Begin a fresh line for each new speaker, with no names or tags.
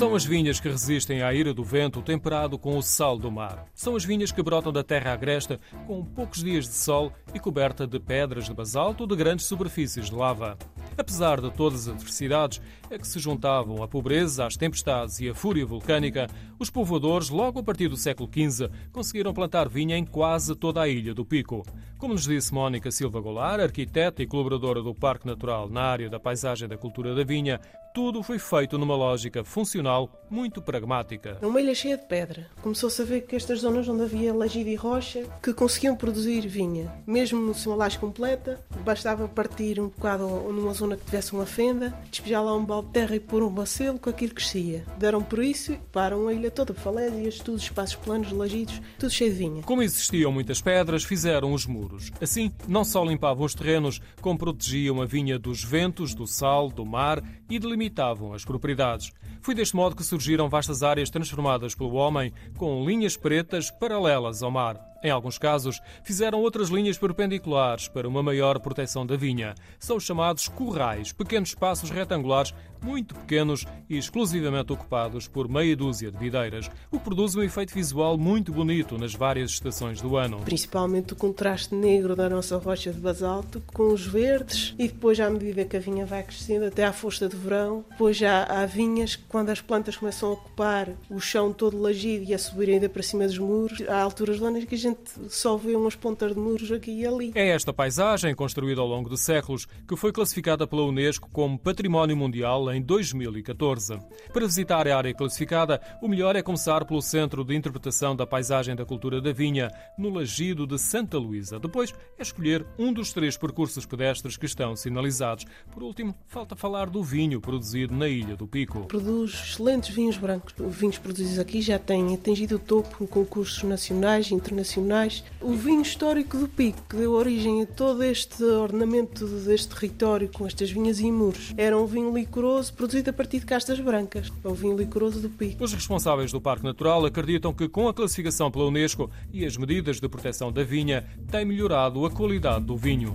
São as vinhas que resistem à ira do vento temperado com o sal do mar. São as vinhas que brotam da terra agresta com poucos dias de sol e coberta de pedras de basalto ou de grandes superfícies de lava. Apesar de todas as adversidades a que se juntavam a pobreza, as tempestades e a fúria vulcânica, os povoadores, logo a partir do século XV, conseguiram plantar vinha em quase toda a ilha do Pico. Como nos disse Mónica Silva Goulart, arquiteta e colaboradora do Parque Natural na área da paisagem e da cultura da vinha, tudo foi feito numa lógica funcional muito pragmática.
É uma ilha cheia de pedra. Começou-se a ver que estas zonas onde havia lajido e rocha que conseguiam produzir vinha. Mesmo sem uma laje completa, bastava partir um bocado numa zona que tivesse uma fenda, despejar lá um balde de terra e pôr um bacelo com aquilo crescia. Deram por isso e param a ilha toda, falésias, tudo espaços planos, lajidos, tudo cheio de vinha.
Como existiam muitas pedras, fizeram os muros. Assim, não só limpavam os terrenos, como protegiam a vinha dos ventos, do sal, do mar e delimitavam as propriedades. Foi deste modo que surgiram vastas áreas transformadas pelo homem, com linhas pretas paralelas ao mar. Em alguns casos, fizeram outras linhas perpendiculares para uma maior proteção da vinha. São os chamados currais, pequenos espaços retangulares muito pequenos e exclusivamente ocupados por meia dúzia de videiras, o que produz um efeito visual muito bonito nas várias estações do ano.
Principalmente o contraste negro da nossa rocha de basalto com os verdes e depois, à medida que a vinha vai crescendo até à força de verão, depois já há vinhas que quando as plantas começam a ocupar o chão todo lagido e a subir ainda para cima dos muros, há alturas do ano que a gente só vê umas pontas de muros aqui e ali.
É esta paisagem, construída ao longo de séculos, que foi classificada pela Unesco como Património Mundial em 2014. Para visitar a área classificada, o melhor é começar pelo Centro de Interpretação da Paisagem da Cultura da Vinha, no Lagido de Santa Luísa. Depois é escolher um dos três percursos pedestres que estão sinalizados. Por último, falta falar do vinho produzido na Ilha do Pico.
Produz excelentes vinhos brancos. Os vinhos produzidos aqui já têm atingido o topo em concursos nacionais e internacionais. O vinho histórico do Pico, que deu origem a todo este ornamento deste território com estas vinhas e muros, era um vinho licoroso licoroso produzido a partir de castas brancas, é o vinho licoroso do Pico.
Os responsáveis do Parque Natural acreditam que com a classificação pela Unesco e as medidas de proteção da vinha, tem melhorado a qualidade do vinho.